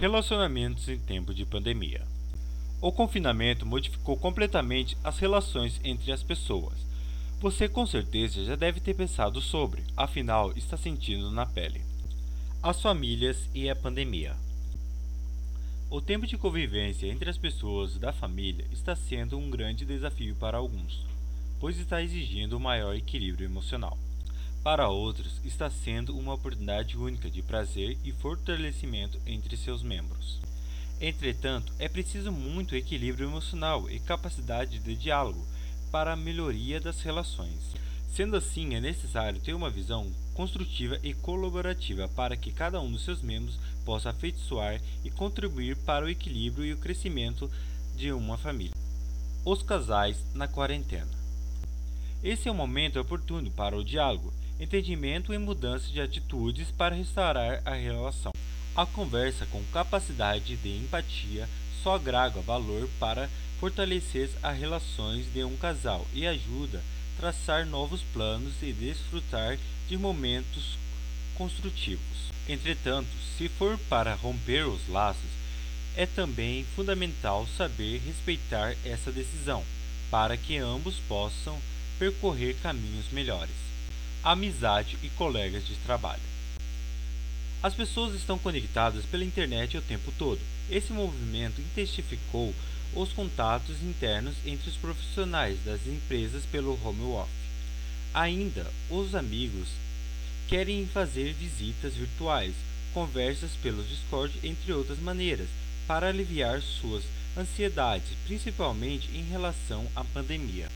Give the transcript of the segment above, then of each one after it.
Relacionamentos em tempo de pandemia. O confinamento modificou completamente as relações entre as pessoas. Você com certeza já deve ter pensado sobre, afinal está sentindo na pele. As famílias e a pandemia. O tempo de convivência entre as pessoas da família está sendo um grande desafio para alguns, pois está exigindo um maior equilíbrio emocional. Para outros, está sendo uma oportunidade única de prazer e fortalecimento entre seus membros. Entretanto, é preciso muito equilíbrio emocional e capacidade de diálogo para a melhoria das relações. Sendo assim, é necessário ter uma visão construtiva e colaborativa para que cada um dos seus membros possa afeiçoar e contribuir para o equilíbrio e o crescimento de uma família. Os casais na quarentena. Esse é o momento oportuno para o diálogo entendimento e mudança de atitudes para restaurar a relação. A conversa com capacidade de empatia só agrega valor para fortalecer as relações de um casal e ajuda a traçar novos planos e desfrutar de momentos construtivos. Entretanto, se for para romper os laços, é também fundamental saber respeitar essa decisão, para que ambos possam percorrer caminhos melhores amizade e colegas de trabalho. As pessoas estão conectadas pela internet o tempo todo. Esse movimento intensificou os contatos internos entre os profissionais das empresas pelo home office. Ainda, os amigos querem fazer visitas virtuais, conversas pelo Discord, entre outras maneiras, para aliviar suas ansiedades, principalmente em relação à pandemia.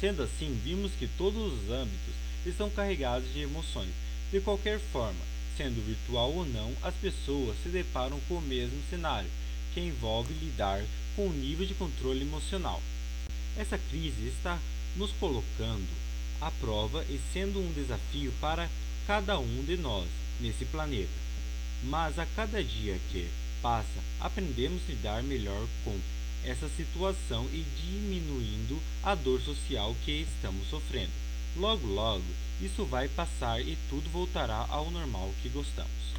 Sendo assim, vimos que todos os âmbitos estão carregados de emoções. De qualquer forma, sendo virtual ou não, as pessoas se deparam com o mesmo cenário, que envolve lidar com o nível de controle emocional. Essa crise está nos colocando à prova e sendo um desafio para cada um de nós nesse planeta. Mas a cada dia que passa, aprendemos a lidar melhor com essa situação e diminuindo a dor social que estamos sofrendo. Logo, logo, isso vai passar e tudo voltará ao normal que gostamos.